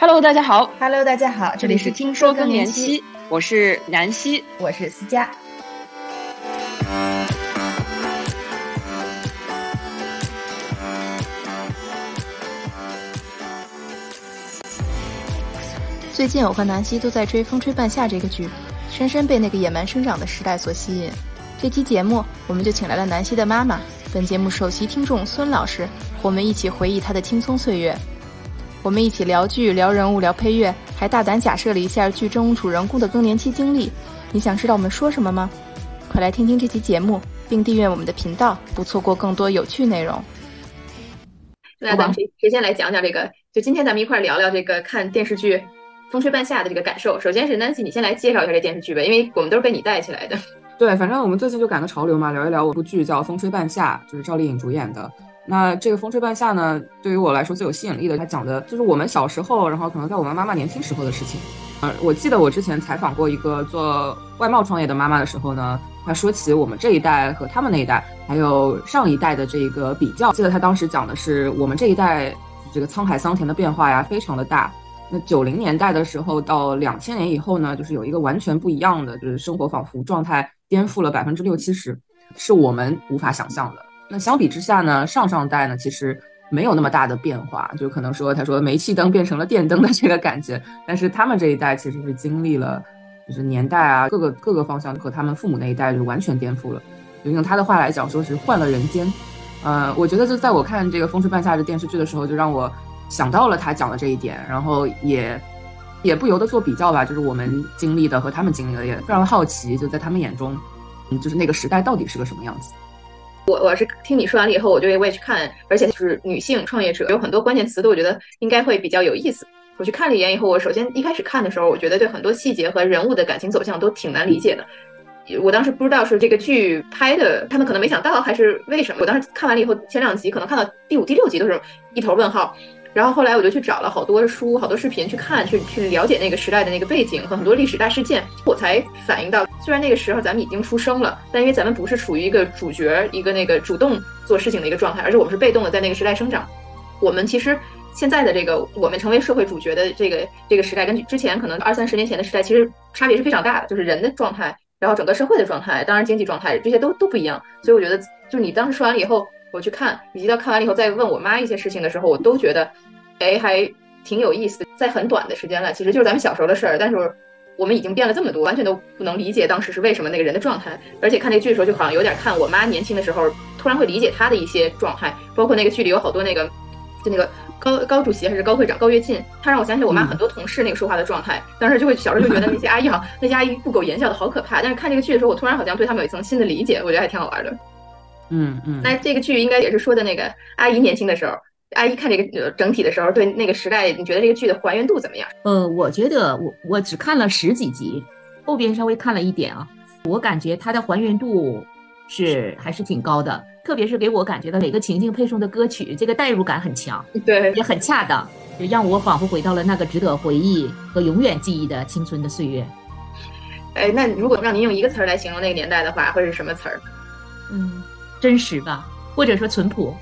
Hello，大家好。Hello，大家好，这里是听说更年期，我是南希，我是思佳。最近我和南希都在追《风吹半夏》这个剧，深深被那个野蛮生长的时代所吸引。这期节目，我们就请来了南希的妈妈，本节目首席听众孙老师，和我们一起回忆她的青葱岁月。我们一起聊剧、聊人物、聊配乐，还大胆假设了一下剧中主人公的更年期经历。你想知道我们说什么吗？快来听听这期节目，并订阅我们的频道，不错过更多有趣内容。那咱们谁谁先来讲讲这个？就今天咱们一块聊聊这个看电视剧《风吹半夏》的这个感受。首先是 Nancy，你先来介绍一下这电视剧吧，因为我们都是被你带起来的。对，反正我们最近就赶个潮流嘛，聊一聊我部剧叫《风吹半夏》，就是赵丽颖主演的。那这个《风吹半夏》呢，对于我来说最有吸引力的，它讲的就是我们小时候，然后可能在我们妈妈年轻时候的事情。呃，我记得我之前采访过一个做外贸创业的妈妈的时候呢，她说起我们这一代和他们那一代，还有上一代的这个比较。记得她当时讲的是我们这一代这个沧海桑田的变化呀，非常的大。那九零年代的时候到两千年以后呢，就是有一个完全不一样的，就是生活仿佛状态颠覆了百分之六七十，是我们无法想象的。那相比之下呢，上上代呢其实没有那么大的变化，就可能说他说煤气灯变成了电灯的这个感觉，但是他们这一代其实是经历了，就是年代啊各个各个方向和他们父母那一代就完全颠覆了。就用他的话来讲，说是换了人间。呃，我觉得就在我看这个《风吹半夏》这电视剧的时候，就让我想到了他讲的这一点，然后也也不由得做比较吧，就是我们经历的和他们经历的，也非常好奇，就在他们眼中，嗯，就是那个时代到底是个什么样子。我我是听你说完了以后，我就我也去看，而且就是女性创业者有很多关键词，都我觉得应该会比较有意思。我去看了一眼以后，我首先一开始看的时候，我觉得对很多细节和人物的感情走向都挺难理解的。我当时不知道是这个剧拍的，他们可能没想到，还是为什么？我当时看完了以后，前两集可能看到第五、第六集都是一头问号。然后后来我就去找了好多书、好多视频去看，去去了解那个时代的那个背景和很多历史大事件，我才反映到，虽然那个时候咱们已经出生了，但因为咱们不是处于一个主角、一个那个主动做事情的一个状态，而是我们是被动的在那个时代生长。我们其实现在的这个我们成为社会主角的这个这个时代，跟之前可能二三十年前的时代其实差别是非常大的，就是人的状态，然后整个社会的状态，当然经济状态这些都都不一样。所以我觉得，就你当时说完了以后，我去看，以及到看完了以后再问我妈一些事情的时候，我都觉得。哎，还挺有意思，在很短的时间了，其实就是咱们小时候的事儿，但是我们已经变了这么多，完全都不能理解当时是为什么那个人的状态。而且看这个剧的时候，就好像有点看我妈年轻的时候，突然会理解她的一些状态，包括那个剧里有好多那个，就那个高高主席还是高会长高跃进，他让我想起我妈很多同事那个说话的状态。当时就会小时候就觉得那些阿姨好，那些阿姨不苟言笑的好可怕。但是看这个剧的时候，我突然好像对他们有一层新的理解，我觉得还挺好玩的。嗯嗯。那这个剧应该也是说的那个阿姨年轻的时候。阿姨看这个整体的时候，对那个时代，你觉得这个剧的还原度怎么样？呃，我觉得我我只看了十几集，后边稍微看了一点啊，我感觉它的还原度是还是挺高的，特别是给我感觉到每个情境配送的歌曲，这个代入感很强，对，也很恰当，就让我仿佛回到了那个值得回忆和永远记忆的青春的岁月。哎，那如果让您用一个词儿来形容那个年代的话，会是什么词儿？嗯，真实吧，或者说淳朴。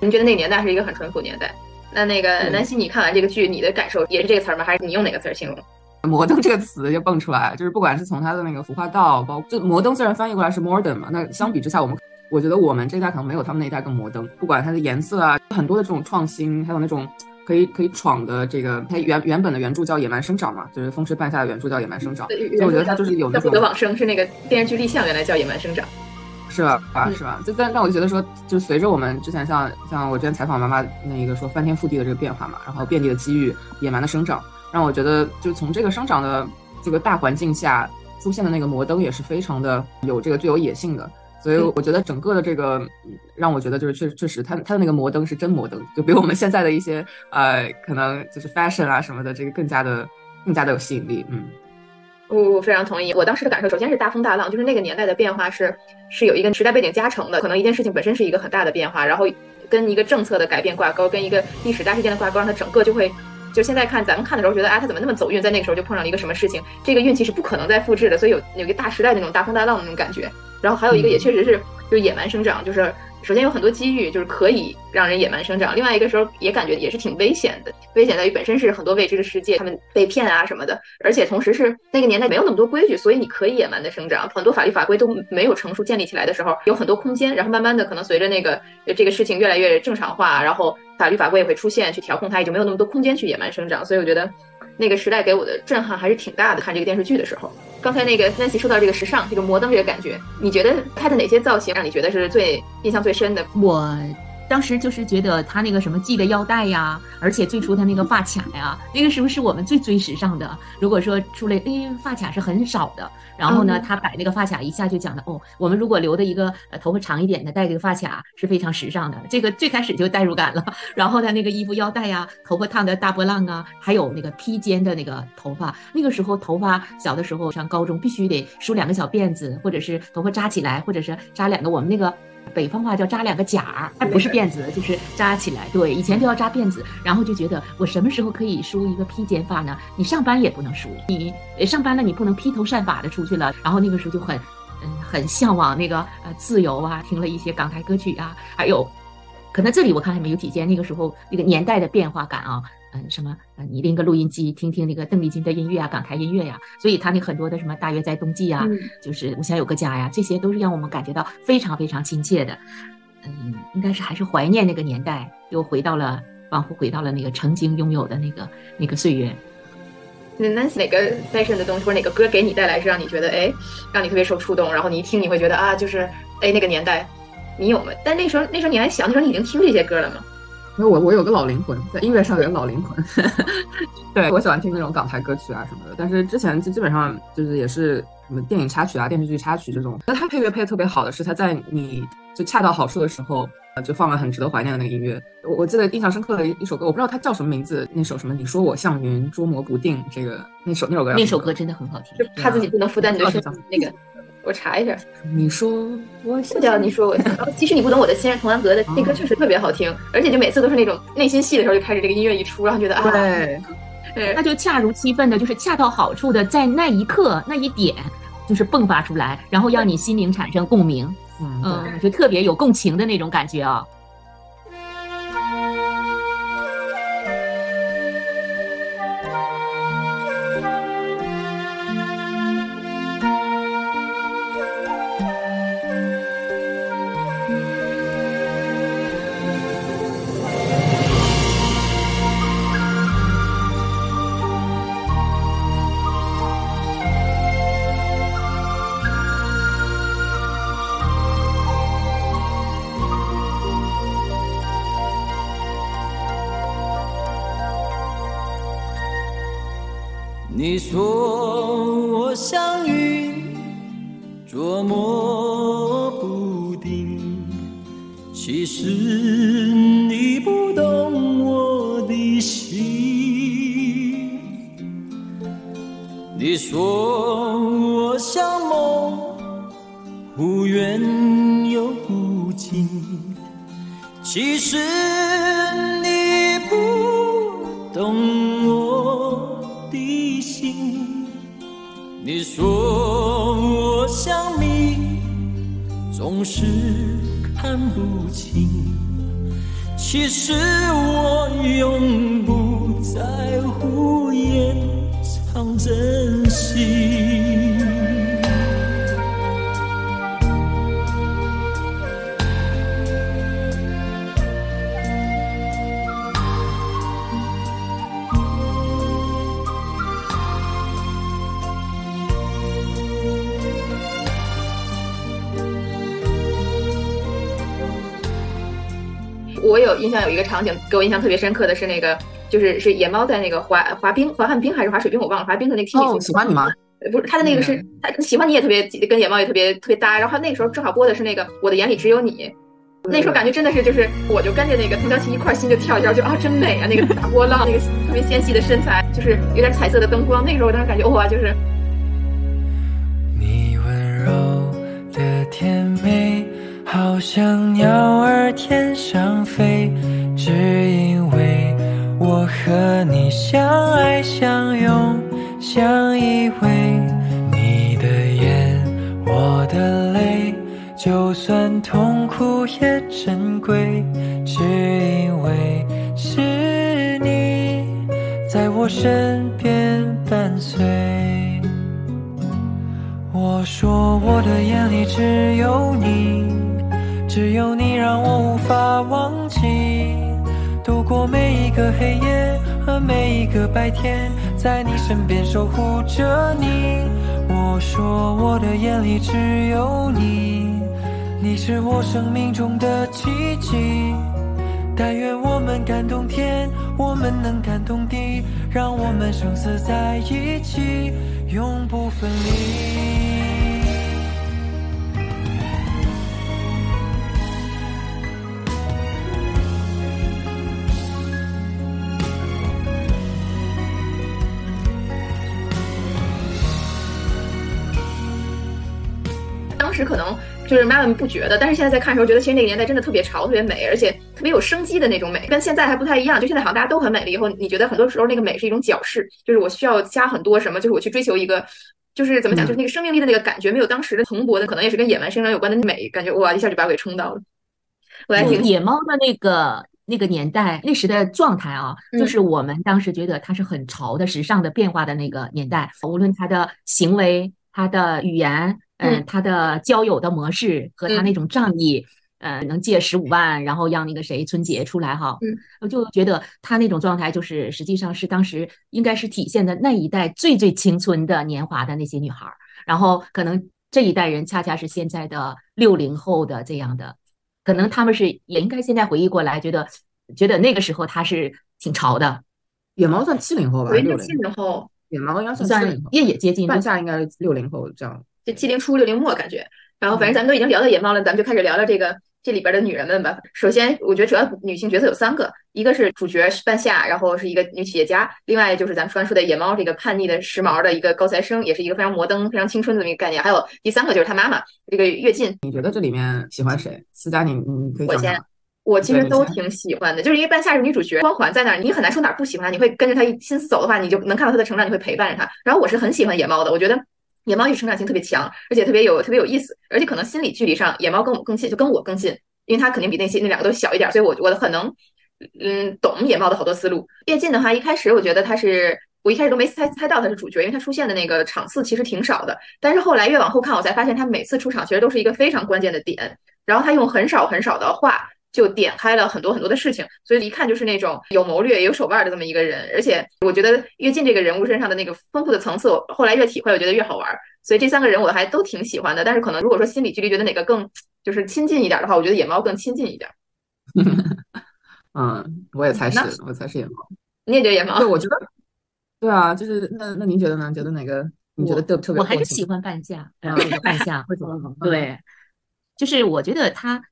您觉得那个年代是一个很淳朴年代？那那个南希，你看完这个剧，你的感受也是这个词儿吗？还是你用哪个词儿形容？摩登这个词就蹦出来，就是不管是从它的那个服化道，包括就摩登，虽然翻译过来是 modern 嘛，那相比之下，我们我觉得我们这一代可能没有他们那一代更摩登。不管它的颜色啊，很多的这种创新，还有那种可以可以闯的这个，它原原本的原著叫《野蛮生长》嘛，就是《风吹半夏》的原著叫《野蛮生长》，所以我觉得它就是有那种。不得往生是那个电视剧立项原来叫《野蛮生长》。是吧？啊，是吧？就但但我就觉得说，就随着我们之前像像我之前采访妈妈那个说翻天覆地的这个变化嘛，然后遍地的机遇，野蛮的生长，让我觉得就从这个生长的这个大环境下出现的那个摩登也是非常的有这个具有野性的，所以我觉得整个的这个让我觉得就是确确实，它它的那个摩登是真摩登，就比我们现在的一些呃可能就是 fashion 啊什么的这个更加的更加的有吸引力，嗯。我我非常同意。我当时的感受，首先是大风大浪，就是那个年代的变化是是有一个时代背景加成的。可能一件事情本身是一个很大的变化，然后跟一个政策的改变挂钩，跟一个历史大事件的挂钩，让它整个就会，就现在看咱们看的时候觉得，啊，他怎么那么走运，在那个时候就碰上了一个什么事情，这个运气是不可能再复制的，所以有有一个大时代那种大风大浪的那种感觉。然后还有一个也确实是就是野蛮生长，就是首先有很多机遇，就是可以让人野蛮生长；另外一个时候也感觉也是挺危险的，危险在于本身是很多未知的世界，他们被骗啊什么的，而且同时是那个年代没有那么多规矩，所以你可以野蛮的生长，很多法律法规都没有成熟建立起来的时候，有很多空间，然后慢慢的可能随着那个这个事情越来越正常化，然后法律法规也会出现去调控它，也就没有那么多空间去野蛮生长，所以我觉得。那个时代给我的震撼还是挺大的。看这个电视剧的时候，刚才那个丹西说到这个时尚，这个摩登这个感觉，你觉得它的哪些造型让你觉得是最印象最深的？我。当时就是觉得他那个什么系的腰带呀，而且最初他那个发卡呀，那个时候是我们最追时尚的。如果说出来，哎，发卡是很少的。然后呢，他摆那个发卡一下就讲的哦，我们如果留的一个呃头发长一点的，戴这个发卡是非常时尚的。这个最开始就代入感了。然后他那个衣服腰带呀，头发烫的大波浪啊，还有那个披肩的那个头发。那个时候头发小的时候上高中必须得梳两个小辫子，或者是头发扎起来，或者是扎两个我们那个。北方话叫扎两个夹儿，不是辫子，就是扎起来。对，以前都要扎辫子，然后就觉得我什么时候可以梳一个披肩发呢？你上班也不能梳，你上班了你不能披头散发的出去了。然后那个时候就很，嗯，很向往那个呃自由啊，听了一些港台歌曲啊，还有，可能这里我看还没有体现那个时候那个年代的变化感啊。嗯，什么？嗯，你拎个录音机听听那个邓丽君的音乐啊，港台音乐呀，所以他那很多的什么大约在冬季啊，就是我想有个家呀，这些都是让我们感觉到非常非常亲切的。嗯，应该是还是怀念那个年代，又回到了仿佛回到了那个曾经拥有的那个那个岁月。那 Nancy 哪个 fashion 的东西或者哪个歌给你带来是让你觉得哎，让你特别受触动，然后你一听你会觉得啊，就是哎那个年代你有吗？但那时候那时候你还小，那时候你已经听这些歌了吗？因为我我有个老灵魂，在音乐上有个老灵魂，对我喜欢听那种港台歌曲啊什么的。但是之前就基本上就是也是什么电影插曲啊、电视剧插曲这种。那它配乐配的特别好的是，它在你就恰到好处的时候，就放了很值得怀念的那个音乐。我我记得印象深刻的一首歌，我不知道它叫什么名字，那首什么？你说我像云捉摸不定，这个那首那首歌，那首歌真的很好听，就怕自己不能负担你的声那个。我查一下，你说我叫你说我，其实你不懂我的心，童安格的那歌确实特别好听，而且就每次都是那种内心戏的时候就开始这个音乐一出，然后觉得啊，对，那就恰如其分的，就是恰到好处的，在那一刻那一点，就是迸发出来，然后让你心灵产生共鸣，嗯，就特别有共情的那种感觉啊。你情。其实我永不在个场景给我印象特别深刻的是那个，就是是野猫在那个滑滑冰、滑旱冰还是滑水冰，我忘了。滑冰的那个天哦，喜欢你吗？不是，他的那个是他喜欢你也特别跟野猫也特别特别搭。然后那个时候正好播的是那个《我的眼里只有你》，那时候感觉真的是就是我就跟着那个童小琪一块心就跳一跳，就啊真美啊，那个大波浪，那个特别纤细的身材，就是有点彩色的灯光。那个时候我当时感觉哇，就是你温柔的甜美。好像鸟儿天上飞，只因为我和你相爱相拥，相依偎。你的眼，我的泪，就算痛苦也珍贵，只因为是你在我身边伴随。我说我的眼里只有你，只有你让我无法忘记。过每一个黑夜和每一个白天，在你身边守护着你。我说我的眼里只有你，你是我生命中的奇迹。但愿我们感动天，我们能感动地，让我们生死在一起，永不分离。时可能就是妈妈们不觉得，但是现在在看的时候，觉得其实那个年代真的特别潮、特别美，而且特别有生机的那种美，跟现在还不太一样。就现在好像大家都很美了，以后你觉得很多时候那个美是一种矫饰，就是我需要加很多什么，就是我去追求一个，就是怎么讲，就是那个生命力的那个感觉，没有当时的蓬勃的，可能也是跟野蛮生长有关的美，感觉哇一下就把我给冲到了。我来听野猫的那个那个年代那时的状态啊，嗯就是我们当时觉得它是很潮的、时尚的变化的那个年代，无论它的行为、它的语言，嗯嗯，他的交友的模式和他嗯那种仗义。呃，能借十五万，然后让那个谁春节出来哈，嗯，我就觉得他那种状态，就是实际上是当时应该是体现的那一代最最青春的年华的那些女孩儿，然后可能这一代人恰恰是现在的六零后的这样的，可能他们是也应该现在回忆过来，觉得觉得那个时候他是挺潮的，野猫算七零后吧，六零七。零后，野猫应该算算七零后，也也接近半夏应该是六零后这样。就七零初六零末感觉。然后反正咱们都已经聊到野猫了，咱们就开始聊聊这个这里边的女人们吧。首先，我觉得主要女性角色有三个，一个是主角是半夏，然后是一个女企业家；另外就是咱们刚说的野猫，这个叛逆的时髦的一个高材生，也是一个非常摩登、非常青春的一个概念。还有第三个就是她妈妈这个跃进，你觉得这里面喜欢谁？思佳，你你可以我先。我其实都挺喜欢的，就是因为半夏是女主角，光环在那儿，你很难说哪儿不喜欢她，你会跟着她一心思走的话，你就能看到她的成长，你会陪伴着她。然后我是很喜欢野猫的，我觉得野猫一成长性特别强，而且特别有特别有意思，而且可能心理距离上野猫跟我们更近，就跟我更近，因为它肯定比那些那两个都小一点，所以我我很能嗯懂野猫的好多思路。跃进的话，一开始我觉得他是。我一开始都没猜猜到他是主角，因为他出现的那个场次其实挺少的。但是后来越往后看，我才发现他每次出场其实都是一个非常关键的点。然后他用很少很少的话就点开了很多很多的事情，所以一看就是那种有谋略、有手腕的这么一个人。而且我觉得越进这个人物身上的那个丰富的层次，我后来越体会，我觉得越好玩。所以这三个人我还都挺喜欢的。但是可能如果说心理距离觉得哪个更就是亲近一点的话，我觉得野猫更亲近一点。嗯，我也猜是，我猜是野猫。你也觉得野猫对，？我觉得，对啊，就是那那您觉得呢？觉得哪个？你觉得特特别我还是喜欢半夏，半夏，或者嗯对，就是我觉得他，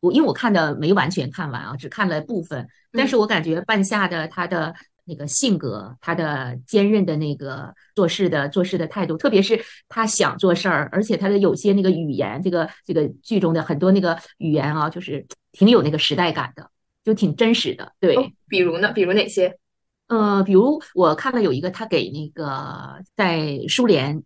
我因为我看的没完全看完啊，只看了部分，但嗯是我感觉半夏的他的那个性格，他的坚韧的那个做事的做事的态度，特别是他想做事儿，而且他的有些那个语言，这个这个剧中的很多那个语言啊，就是挺有那个时代感的，就挺真实的，对。哦比如呢？比如哪些？呃，比如我看了有一个，他给那个在苏联，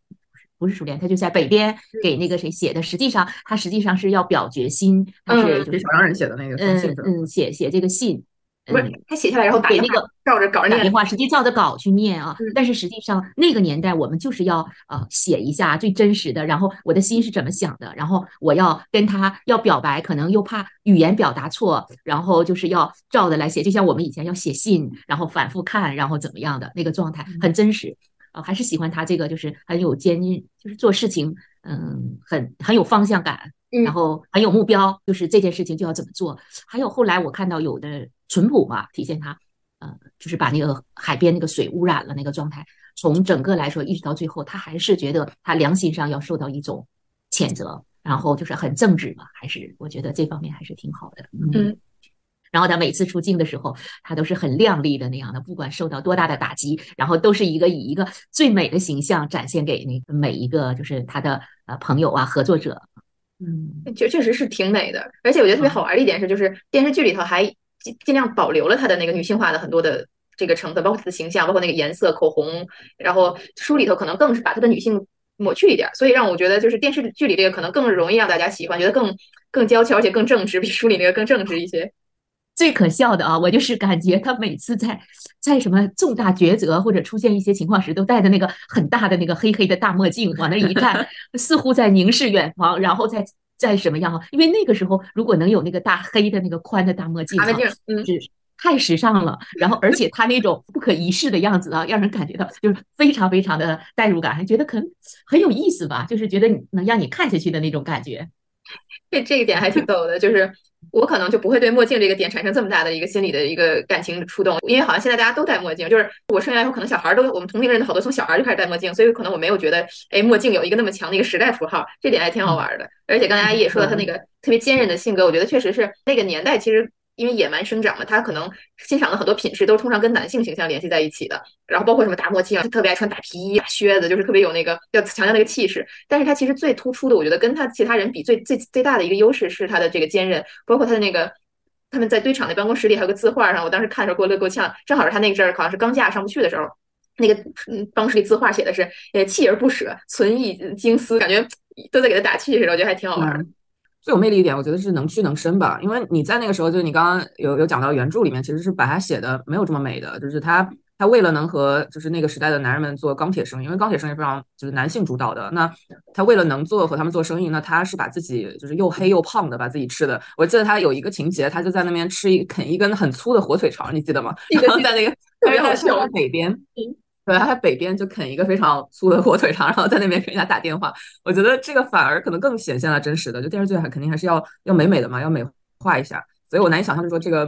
不是书店，他就在北边给那个谁写的，实际上他实际上是要表决心，他是嗯就是给小商人写的那个封嗯信？嗯写写这个信，不是嗯，他写下来然后给那个照着稿念打电。话，实际照着稿去念啊嗯。但是实际上那个年代我们就是要呃写一下最真实的，然后我的心是怎么想的，然后我要跟他要表白，可能又怕语言表达错，然后就是要照着来写，就像我们以前要写信，然后反复看，然后怎么样的那个状态很真实。呃，还是喜欢他这个，就是很有坚，就是做事情，嗯，很很有方向感，嗯然后很有目标，就是这件事情就要怎么做。还有后来我看到有的淳朴嘛，体现他，呃，就是把那个海边那个水污染了那个状态，从整个来说一直到最后，他还是觉得他良心上要受到一种谴责，然后就是很正直嘛，还是我觉得这方面还是挺好的。嗯然后他每次出镜的时候，他都是很靓丽的那样的，不管受到多大的打击，然后都是一个以一个最美的形象展现给那个每一个就是他的呃朋友啊合作者。嗯，确确实是挺美的，而且我觉得特别好玩的一点是，就是电视剧里头还尽尽量保留了他的那个女性化的很多的这个成分，包括她的形象，包括那个颜色、口红，然后书里头可能更是把她的女性抹去一点，所以让我觉得就是电视剧里这个可能更容易让大家喜欢，觉得更更娇俏，而且更正直，比书里那个更正直一些。最可笑的啊，我就是感觉他每次在在什么重大抉择或者出现一些情况时，都戴着那个很大的那个黑黑的大墨镜，往那一 站，似乎在凝视远方，然后再再什么样啊？因为那个时候如果能有那个大黑的那个宽的大墨镜，嗯。太时尚了，然后而且他那种不可一世的样子啊，让人感觉到就是非常非常的代入感，还觉得可能很有意思吧，就是觉得能让你看下去的那种感觉。这这一点还挺逗的，就是我可能就不会对墨镜这个点产生这么大的一个心理的一个感情触动，因为好像现在大家都戴墨镜，就是我生下来以后，可能小孩都我们同龄人的好多从小孩就开始戴墨镜，所以可能我没有觉得哎墨镜有一个那么强的一个时代符号，这点还挺好玩的。而且刚才阿姨也说到他那个特别坚韧的性格，我觉得确实是那个年代其实。因为野蛮生长嘛，他可能欣赏的很多品质都是通常跟男性形象联系在一起的。然后包括什么大墨镜啊，他特别爱穿大皮衣、大靴子，就是特别有那个要强调那个气势。但是他其实最突出的，我觉得跟他其他人比最最最大的一个优势是他的这个坚韧。包括他的那个他们在堆场的办公室里还有个字画上，我当时看的时候给我乐够呛。正好是他那阵儿好像是钢架上不去的时候，那个嗯办公室里字画写的是呃锲而不舍，存异精思，感觉都在给他打气似的，我觉得还挺好玩的。最有魅力一点，我觉得是能屈能伸吧。因为你在那个时候，就是你刚刚有有讲到原著里面，其实是把它写的没有这么美的，就是他他为了能和就是那个时代的男人们做钢铁生意，因为钢铁生意非常就是男性主导的。那他为了能做和他们做生意，那他是把自己就是又黑又胖的把自己吃的。我记得他有一个情节，他就在那边吃一啃一根很粗的火腿肠，你记得吗？然后在那个在在北边。对，他北边就啃一个非常粗的火腿肠，然后在那边给人家打电话。我觉得这个反而可能更显现了真实的。就电视剧还肯定还是要要美美的嘛，要美化一下。所以我难以想象，就说这个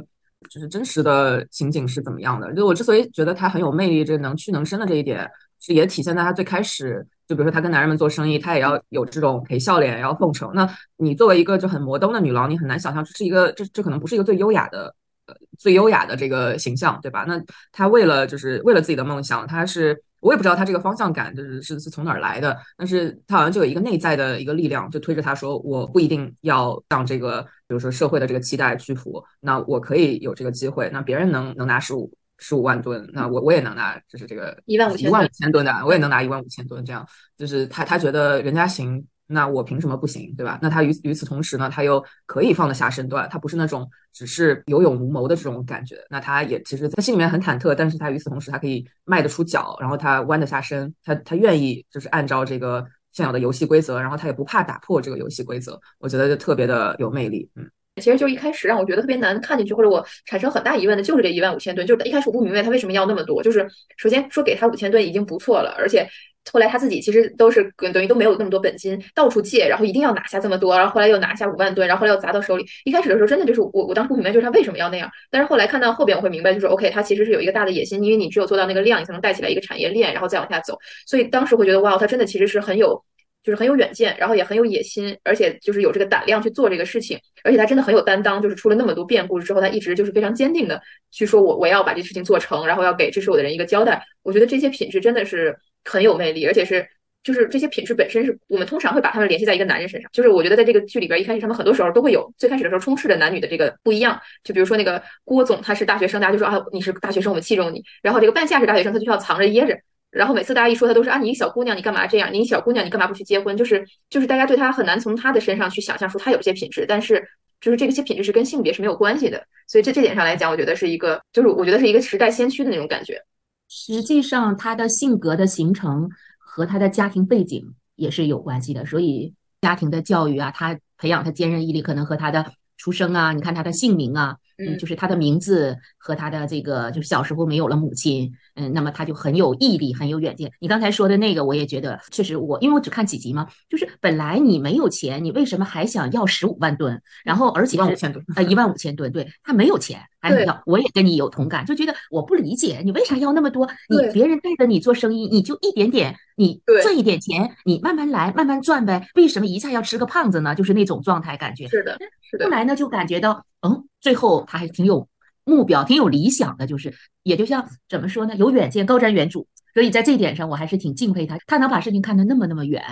就是真实的情景是怎么样的。就我之所以觉得他很有魅力，这能屈能伸的这一点，是也体现在他最开始，就比如说他跟男人们做生意，他也要有这种陪笑脸，要奉承。那你作为一个就很摩登的女郎，你很难想象这是一个这这可能不是一个最优雅的。呃，最优雅的这个形象，对吧？那他为了就是为了自己的梦想，他是我也不知道他这个方向感就是是是从哪儿来的，但是他好像就有一个内在的一个力量，就推着他说，我不一定要让这个，比如说社会的这个期待屈服，那我可以有这个机会，那别人能能拿十五十五万吨，那我我也能拿，就是这个一万五一万五千吨的，我也能拿一万五千吨，这样就是他他觉得人家行。那我凭什么不行，对吧？那他与与此同时呢，他又可以放得下身段，他不是那种只是有勇无谋的这种感觉。那他也其实，在心里面很忐忑，但是他与此同时，他可以迈得出脚，然后他弯得下身，他他愿意就是按照这个现有的游戏规则，然后他也不怕打破这个游戏规则。我觉得就特别的有魅力。嗯，其实就一开始让我觉得特别难看进去，或者我产生很大疑问的就是这一万五千吨，就是一开始我不明白他为什么要那么多。就是首先说给他五千吨已经不错了，而且。后来他自己其实都是等于都没有那么多本金，到处借，然后一定要拿下这么多，然后后来又拿下五万吨，然后后来又砸到手里。一开始的时候真的就是我我当时不明白，就是他为什么要那样。但是后来看到后边我会明白，就是 OK，他其实是有一个大的野心，因为你只有做到那个量，你才能带起来一个产业链，然后再往下走。所以当时会觉得哇，他真的其实是很有，就是很有远见，然后也很有野心，而且就是有这个胆量去做这个事情，而且他真的很有担当。就是出了那么多变故之后，他一直就是非常坚定的去说我我要把这事情做成，然后要给支持我的人一个交代。我觉得这些品质真的是很有魅力，而且是。就是这些品质本身是我们通常会把他们联系在一个男人身上。就是我觉得在这个剧里边，一开始他们很多时候都会有最开始的时候充斥着男女的这个不一样。就比如说那个郭总，他是大学生，大家就说啊你是大学生，我们器重你。然后这个半夏是大学生，他就要藏着掖着。然后每次大家一说他都是啊你一个小姑娘，你干嘛这样？你一小姑娘，你干嘛不去结婚？就是就是大家对他很难从他的身上去想象出他有这些品质，但是就是这些品质是跟性别是没有关系的。所以这这点上来讲，我觉得是一个就是我觉得是一个时代先驱的那种感觉。实际上他的性格的形成和他的家庭背景。也是有关系的，所以家庭的教育啊，他培养他坚韧毅力，可能和他的出生啊，你看他的姓名啊。嗯，就是他的名字和他的这个，就是小时候没有了母亲，嗯，那么他就很有毅力，很有远见。你刚才说的那个，我也觉得确实，我因为我只看几集嘛，就是本来你没有钱，你为什么还想要十五万吨？然后而且是呃一万五千吨，对他没有钱还要，我也跟你有同感，就觉得我不理解你为啥要那么多？你别人带着你做生意，你就一点点，你赚一点钱，你慢慢来，慢慢赚呗，为什么一下要吃个胖子呢？就是那种状态感觉。是的，是的。后来呢，就感觉到。嗯，最后他还挺有目标，挺有理想的，就是也就像怎么说呢，有远见，高瞻远瞩。所以在这一点上，我还是挺敬佩他，他能把事情看得那么那么远。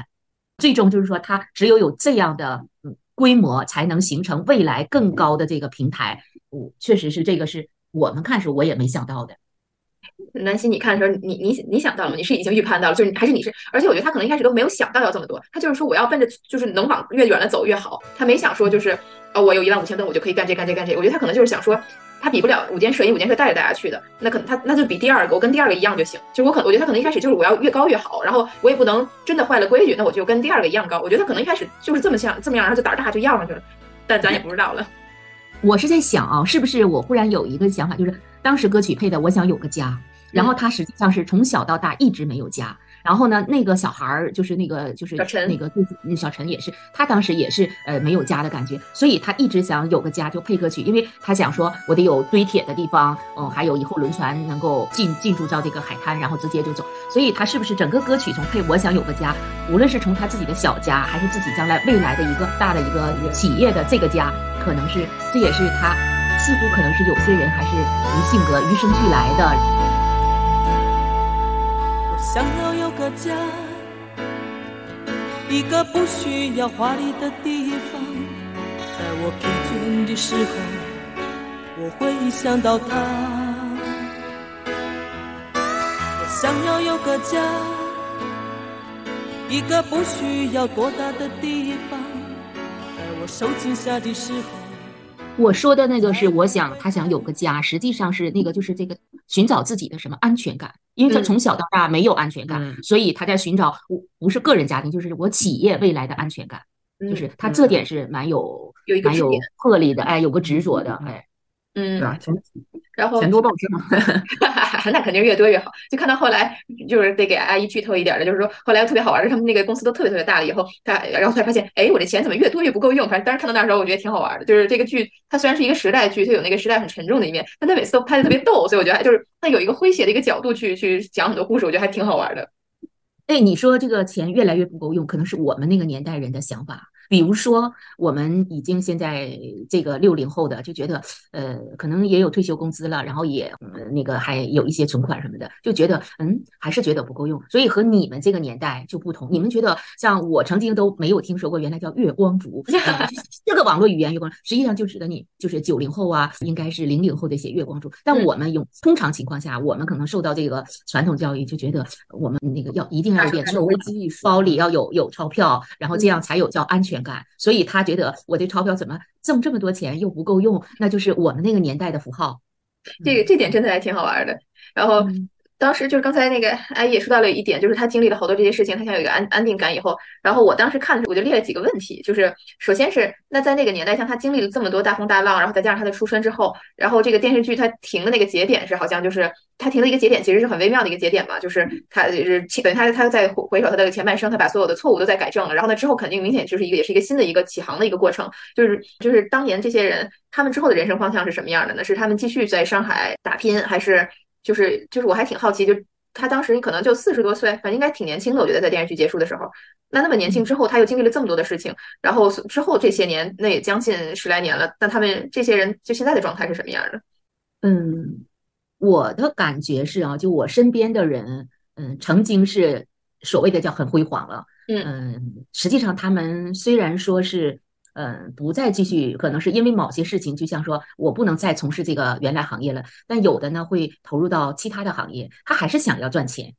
最终就是说，他只有有这样的规模，才能形成未来更高的这个平台。我确实是这个是我们看是我也没想到的。南希，你看的时候，你你你想到了吗？你是已经预判到了，就是还是你是？而且我觉得他可能一开始都没有想到要这么多，他就是说我要奔着就是能往越远了走越好，他没想说就是呃我有一万五千吨我就可以干这干这干这。我觉得他可能就是想说他比不了五件事，因为五件事带着大家去的，那可能他那就比第二个，我跟第二个一样就行。就我可能我觉得他可能一开始就是我要越高越好，然后我也不能真的坏了规矩，那我就跟第二个一样高。我觉得他可能一开始就是这么想这么样，然后就胆大就要上去了，但咱也不知道了。我是在想啊，是不是我忽然有一个想法，就是当时歌曲配的《我想有个家》。然后他实际上是从小到大一直没有家。然后呢，那个小孩儿就是那个就是那个小陈也是，他当时也是呃没有家的感觉，所以他一直想有个家，就配歌曲，因为他想说我得有堆铁的地方，嗯，还有以后轮船能够进进驻到这个海滩，然后直接就走。所以他是不是整个歌曲从配我想有个家，无论是从他自己的小家，还是自己将来未来的一个大的一个企业的这个家，可能是这也是他似乎可能是有些人还是与性格与生俱来的。想要有个家，一个不需要华丽的地方。在我疲倦的时候，我会想到他。我想要有个家，一个不需要多大的地方。在我受惊吓的时候。我说的那个是，我想他想有个家，实际上是那个就是这个寻找自己的什么安全感，因为他从小到大没有安全感，所以他在寻找我不是个人家庭，就是我企业未来的安全感，就是他这点。是蛮有蛮有魄力的，哎，有个执着的，哎。嗯，对吧？钱然后钱多报是吗？那肯定越多越好。就看到后来，就是得给阿姨剧透一点的，就是说后来特别好玩的，他们那个公司都特别特别大了以后，他然后才发现，哎，我这钱怎么越多越不够用？反正当时看到那时候，我觉得挺好玩的。就是这个剧，它虽然是一个时代剧，它有那个时代很沉重的一面，但它每次都拍的特别逗，所以我觉得还就是它有一个诙谐的一个角度去去讲很多故事，我觉得还挺好玩的。哎，你说这个钱越来越不够用，可能是我们那个年代人的想法。比如说，我们已经现在这个六零后的就觉得，呃，可能也有退休工资了，然后也那个还有一些存款什么的，就觉得，嗯，还是觉得不够用。所以和你们这个年代就不同。你们觉得，像我曾经都没有听说过，原来叫月光族，这个网络语言月光，实际上就指的你就是九零后啊，应该是零零后的一些月光族。但我们有通常情况下，我们可能受到这个传统教育，就觉得我们那个要一定要有点危机意识，包里要有有钞票，然后这样才有叫安全。感，所以他觉得我这钞票怎么挣这么多钱又不够用，那就是我们那个年代的符号。这个这点真的还挺好玩的。然后。当时就是刚才那个阿姨也说到了一点，就是她经历了好多这些事情，她想有一个安安定感以后。然后我当时看的时候，我就列了几个问题，就是首先是那在那个年代，像她经历了这么多大风大浪，然后再加上她的出身之后，然后这个电视剧他停的那个节点是好像就是他停的一个节点，其实是很微妙的一个节点嘛，就是他就是等于他他在回首他的前半生，他把所有的错误都在改正了，然后呢之后肯定明显就是一个也是一个新的一个起航的一个过程，就是就是当年这些人他们之后的人生方向是什么样的呢？是他们继续在上海打拼，还是？就是就是我还挺好奇，就他当时可能就四十多岁，反正应该挺年轻的。我觉得在电视剧结束的时候，那那么年轻之后，他又经历了这么多的事情，然后之后这些年，那也将近十来年了。那他们这些人就现在的状态是什么样的？嗯，我的感觉是啊，就我身边的人，嗯，曾经是所谓的叫很辉煌了，嗯，实际上他们虽然说是。嗯，不再继续，可能是因为某些事情，就像说我不能再从事这个原来行业了。但有的呢，会投入到其他的行业，他还是想要赚钱，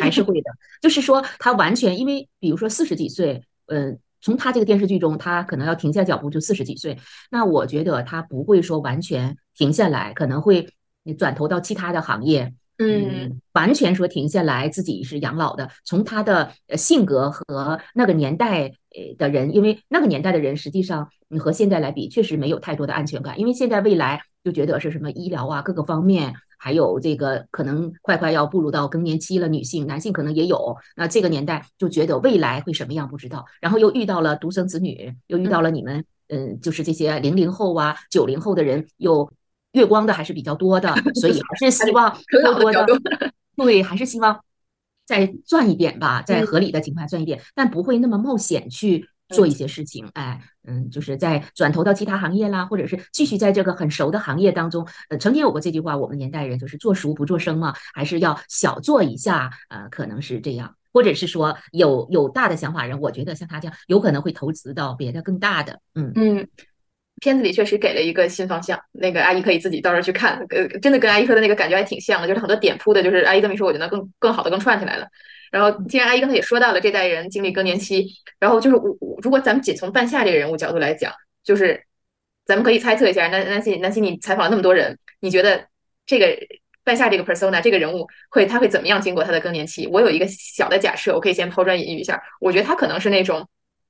还是会的。就是说，他完全因为，比如说四十几岁，嗯，从他这个电视剧中，他可能要停下脚步，就四十几岁。那我觉得他不会说完全停下来，可能会转投到其他的行业。嗯，完全说停下来自己是养老的。从他的性格和那个年代的人，因为那个年代的人实际上你和现在来比，确实没有太多的安全感。因为现在未来就觉得是什么医疗啊，各个方面，还有这个可能快快要步入到更年期了，女性、男性可能也有。那这个年代就觉得未来会什么样不知道，然后又遇到了独生子女，又遇到了你们，嗯，就是这些零零后啊、九零后的人又。月光的还是比较多的，所以还是希 望更多的 对，还是希望再赚一点吧，在合理的情况下赚一点，但不会那么冒险去做一些事情。哎，嗯，就是在转投到其他行业啦，或者是继续在这个很熟的行业当中。呃，曾经有过这句话，我们年代人就是做熟不做生嘛，还是要小做一下。呃，可能是这样，或者是说有有大的想法人，我觉得像他这样，有可能会投资到别的更大的。嗯嗯。片子里确实给了一个新方向，那个阿姨可以自己到时候去看，呃，真的跟阿姨说的那个感觉还挺像的，就是很多点铺的，就是阿姨这么一说，我觉得更更好的更串起来了。然后既然阿姨刚才也说到了这代人经历更年期，然后就是我我如果咱们仅从半夏这个人物角度来讲，就是咱们可以猜测一下，南南希南希你采访了那么多人，你觉得这个半夏这个 persona 这个人物会他会怎么样经过他的更年期？我有一个小的假设，我可以先抛砖引玉一下，我觉得他可能是那种。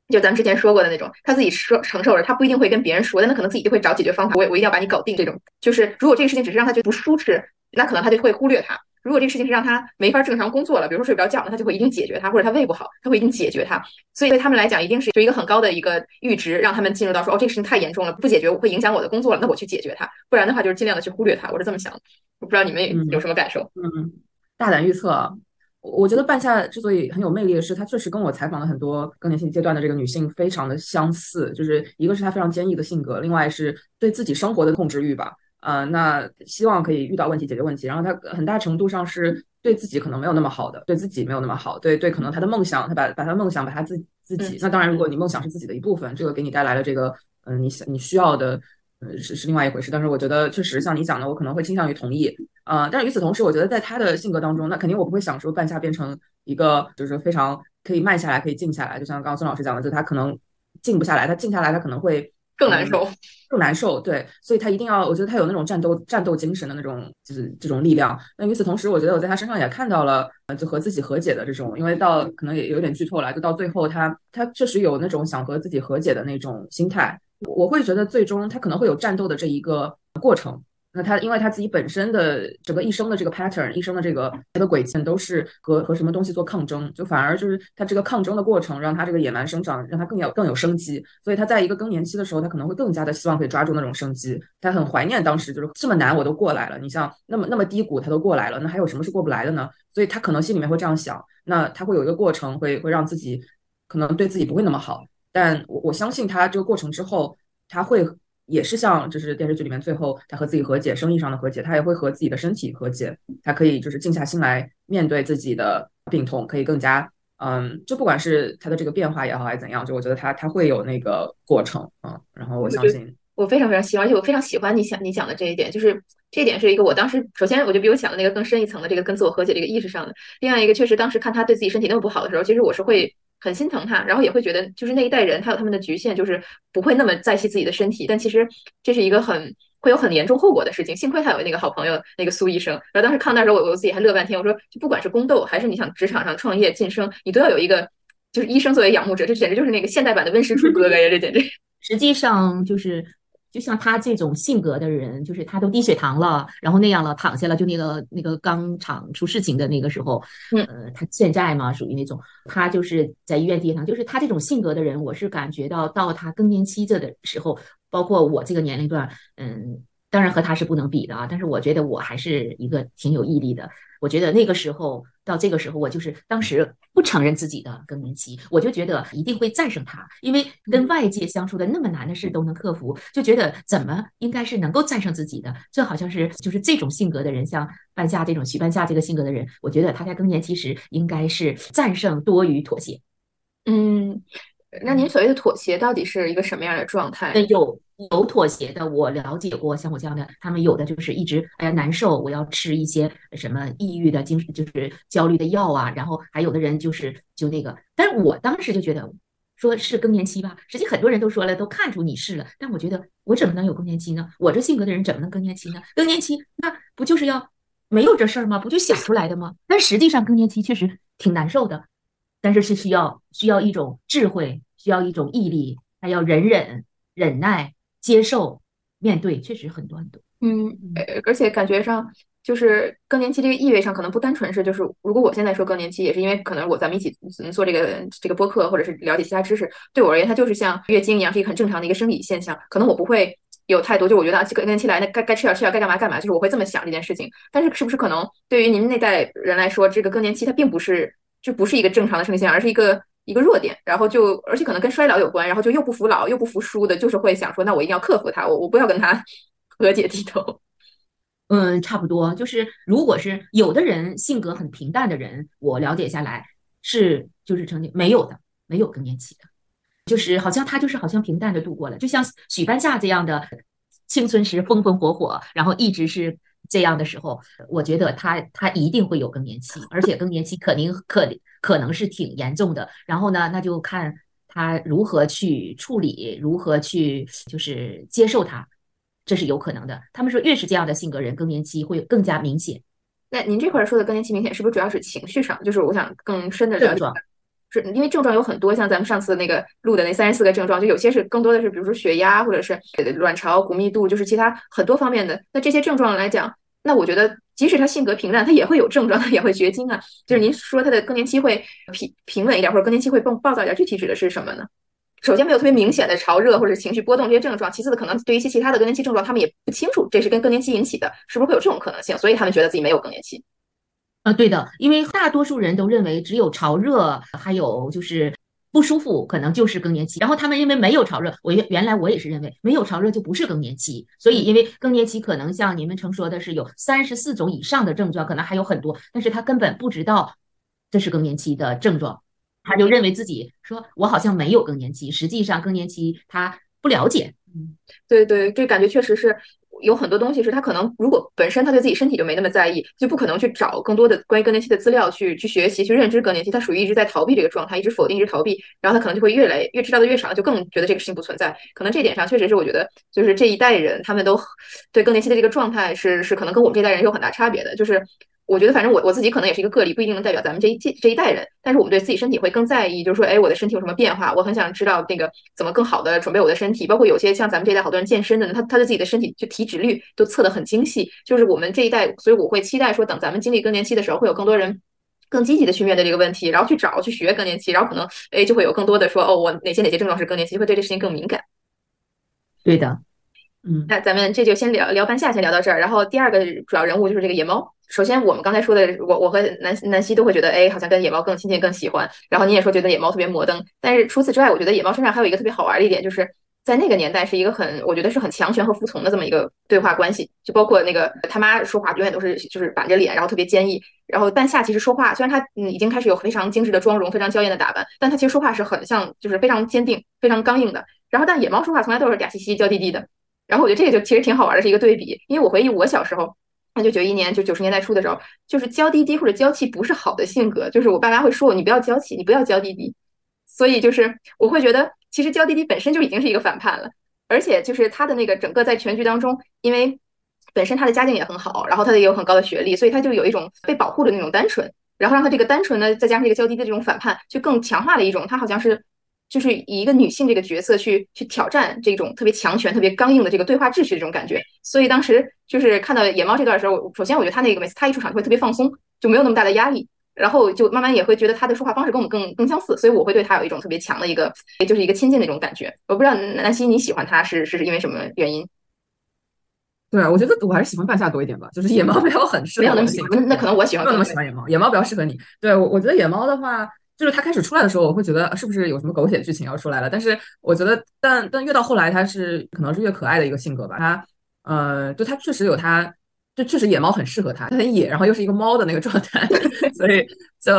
就咱们之前说过的那种，他自己说承受着，他不一定会跟别人说，但他可能自己就会找解决方法。我我一定要把你搞定。这种就是如果这个事情只是让他觉得不舒适，那可能他就会忽略他。如果这个事情是让他没法正常工作了，比如说睡不着觉，那他就会一定解决他，或者他胃不好，他会一定解决他。所以对他们来讲，一定是就一个很高的一个阈值，让他们进入到说哦，这个事情太严重了，不解决我会影响我的工作了，那我去解决它。不然的话，就是尽量的去忽略它。我是这么想的，我不知道你们有什么感受？嗯，大胆预测。我觉得半夏之所以很有魅力的是，她确实跟我采访了很多更年期阶段的这个女性非常的相似，就是一个是她非常坚毅的性格，另外是对自己生活的控制欲吧。呃，那希望可以遇到问题解决问题，然后她很大程度上是对自己可能没有那么好的，对自己没有那么好，对对，可能她的梦想，她把把她的梦想把她自自己，那当然如果你梦想是自己的一部分，这个给你带来了这个嗯你想你需要的。是是另外一回事，但是我觉得确实像你讲的，我可能会倾向于同意。呃，但是与此同时，我觉得在他的性格当中，那肯定我不会想说半夏变成一个就是非常可以慢下来、可以静下来。就像刚刚孙老师讲的，就他可能静不下来，他静下来他可能会更难受，更难受。对，所以他一定要，我觉得他有那种战斗战斗精神的那种，就是这种力量。那与此同时，我觉得我在他身上也看到了，就和自己和解的这种，因为到可能也有点剧透了，就到最后他他确实有那种想和自己和解的那种心态。我会觉得最终他可能会有战斗的这一个过程。那他因为他自己本身的整个一生的这个 pattern，一生的这个他的轨迹都是和和什么东西做抗争，就反而就是他这个抗争的过程，让他这个野蛮生长，让他更有更有生机。所以他在一个更年期的时候，他可能会更加的希望可以抓住那种生机。他很怀念当时就是这么难我都过来了，你像那么那么低谷他都过来了，那还有什么是过不来的呢？所以他可能心里面会这样想。那他会有一个过程，会会让自己可能对自己不会那么好。但我我相信他这个过程之后。他会也是像就是电视剧里面最后他和自己和解，生意上的和解，他也会和自己的身体和解，他可以就是静下心来面对自己的病痛，可以更加嗯，就不管是他的这个变化也好还是怎样，就我觉得他他会有那个过程嗯，然后我相信我非常非常喜欢，而且我非常喜欢你想你讲的这一点，就是这一点是一个我当时首先我就比我想的那个更深一层的这个跟自我和解这个意识上的，另外一个确实当时看他对自己身体那么不好的时候，其实我是会。很心疼他，然后也会觉得，就是那一代人，他有他们的局限，就是不会那么在意自己的身体。但其实这是一个很会有很严重后果的事情。幸亏他有那个好朋友，那个苏医生。然后当时看那时候，我我自己还乐半天。我说，就不管是宫斗，还是你想职场上创业晋升，你都要有一个就是医生作为仰慕者。这简直就是那个现代版的温实初哥哥呀！这简直。实际上就是。就像他这种性格的人，就是他都低血糖了，然后那样了，躺下了，就那个那个钢厂出事情的那个时候，呃，他欠债嘛，属于那种，他就是在医院低血糖，就是他这种性格的人，我是感觉到到他更年期这的时候，包括我这个年龄段，嗯。当然和他是不能比的啊，但是我觉得我还是一个挺有毅力的。我觉得那个时候到这个时候，我就是当时不承认自己的更年期，我就觉得一定会战胜他，因为跟外界相处的那么难的事都能克服，就觉得怎么应该是能够战胜自己的。这好像是就是这种性格的人，像半夏这种徐半夏这个性格的人，我觉得他在更年期时应该是战胜多于妥协。嗯。那您所谓的妥协到底是一个什么样的状态？有有妥协的，我了解过，像我这样的，他们有的就是一直哎呀难受，我要吃一些什么抑郁的精神就是焦虑的药啊，然后还有的人就是就那个，但是我当时就觉得说是更年期吧，实际很多人都说了，都看出你是了，但我觉得我怎么能有更年期呢？我这性格的人怎么能更年期呢？更年期那不就是要没有这事儿吗？不就想出来的吗？但实际上更年期确实挺难受的。但是是需要需要一种智慧，需要一种毅力，还要忍忍忍耐接受面对，确实很多很多。嗯，而且感觉上就是更年期这个意味上，可能不单纯是就是，如果我现在说更年期，也是因为可能我咱们一起做这个这个播客，或者是了解其他知识，对我而言，它就是像月经一样，是一个很正常的一个生理现象。可能我不会有太多，就我觉得啊，更年期来，那该该吃点吃点，该干嘛干嘛，就是我会这么想这件事情。但是是不是可能对于您那代人来说，这个更年期它并不是。就不是一个正常的生理现象，而是一个一个弱点，然后就而且可能跟衰老有关，然后就又不服老又不服输的，就是会想说，那我一定要克服它，我我不要跟他 和解低头。嗯，差不多，就是如果是有的人性格很平淡的人，我了解下来是就是成绩没有的，没有更年期的，就是好像他就是好像平淡的度过了，就像许半夏这样的青春时风风火火，然后一直是这样的时候，我觉得他他一定会有更年期，而且更年期肯定可可能是挺严重的。然后呢，那就看他如何去处理，如何去就是接受他，这是有可能的。他们说越是这样的性格人，更年期会更加明显。那您这块说的更年期明显，是不是主要是情绪上？就是我想更深的了解。是因为症状有很多，像咱们上次那个录的那三十四个症状，就有些是更多的是，比如说血压或者是卵巢骨密度，就是其他很多方面的。那这些症状来讲，那我觉得即使他性格平淡，他也会有症状，他也会绝经啊。就是您说他的更年期会平平稳一点，或者更年期会更暴躁一点，具体指的是什么呢？首先没有特别明显的潮热或者情绪波动这些症状，其次的可能对于一些其他的更年期症状，他们也不清楚这是跟更年期引起的，是不是会有这种可能性？所以他们觉得自己没有更年期。啊，对的，因为大多数人都认为只有潮热，还有就是不舒服，可能就是更年期。然后他们认为没有潮热，我原原来我也是认为没有潮热就不是更年期。所以，因为更年期可能像你们曾说的是有三十四种以上的症状，可能还有很多，但是他根本不知道这是更年期的症状，他就认为自己说我好像没有更年期，实际上更年期他不了解。嗯，对对，这感觉确实是。有很多东西是他可能如果本身他对自己身体就没那么在意，就不可能去找更多的关于更年期的资料去去学习去认知更年期。他属于一直在逃避这个状态，一直否定，一直逃避，然后他可能就会越来越知道的越少，就更觉得这个事情不存在。可能这点上确实是我觉得，就是这一代人他们都对更年期的这个状态是是可能跟我们这代人有很大差别的，就是。我觉得，反正我我自己可能也是一个个例，不一定能代表咱们这一这这一代人。但是我们对自己身体会更在意，就是说，哎，我的身体有什么变化？我很想知道那个怎么更好的准备我的身体。包括有些像咱们这一代好多人健身的，他他对自己的身体就体脂率都测得很精细。就是我们这一代，所以我会期待说，等咱们经历更年期的时候，会有更多人更积极的去面对这个问题，然后去找去学更年期，然后可能哎就会有更多的说，哦，我哪些哪些症状是更年期，会对这事情更敏感。对的，嗯，那咱们这就先聊聊半夏，先聊到这儿。然后第二个主要人物就是这个野猫。首先，我们刚才说的，我我和南南希都会觉得，哎，好像跟野猫更亲近、更喜欢。然后你也说觉得野猫特别摩登，但是除此之外，我觉得野猫身上还有一个特别好玩的一点，就是在那个年代是一个很，我觉得是很强权和服从的这么一个对话关系。就包括那个他妈说话永远都是就是板着脸，然后特别坚毅。然后半夏其实说话，虽然他嗯已经开始有非常精致的妆容、非常娇艳的打扮，但他其实说话是很像，就是非常坚定、非常刚硬的。然后但野猫说话从来都是嗲兮兮、娇滴滴的。然后我觉得这个就其实挺好玩的，是一个对比。因为我回忆我小时候。那就九一年，就九十年代初的时候，就是娇滴滴或者娇气不是好的性格，就是我爸妈会说我，你不要娇气，你不要娇滴滴。所以就是我会觉得，其实娇滴滴本身就已经是一个反叛了，而且就是他的那个整个在全剧当中，因为本身他的家境也很好，然后他的也有很高的学历，所以他就有一种被保护的那种单纯，然后让他这个单纯呢，再加上这个娇滴滴的这种反叛，就更强化了一种他好像是。就是以一个女性这个角色去去挑战这种特别强权、特别刚硬的这个对话秩序的这种感觉，所以当时就是看到野猫这段的时候，首先我觉得他那个每次他一出场就会特别放松，就没有那么大的压力，然后就慢慢也会觉得他的说话方式跟我们更更相似，所以我会对他有一种特别强的一个，也就是一个亲近的一种感觉。我不知道南希你喜欢他是是因为什么原因？对啊，我觉得我还是喜欢半夏多一点吧，就是野猫比较很适合，没有那么喜欢，那可能我喜欢，没有那么喜欢野猫，野猫比较适合你。对我，我觉得野猫的话。就是他开始出来的时候，我会觉得是不是有什么狗血剧情要出来了？但是我觉得，但但越到后来，他是可能是越可爱的一个性格吧。他，呃，就他确实有他，就确实野猫很适合他，他很野，然后又是一个猫的那个状态，所以就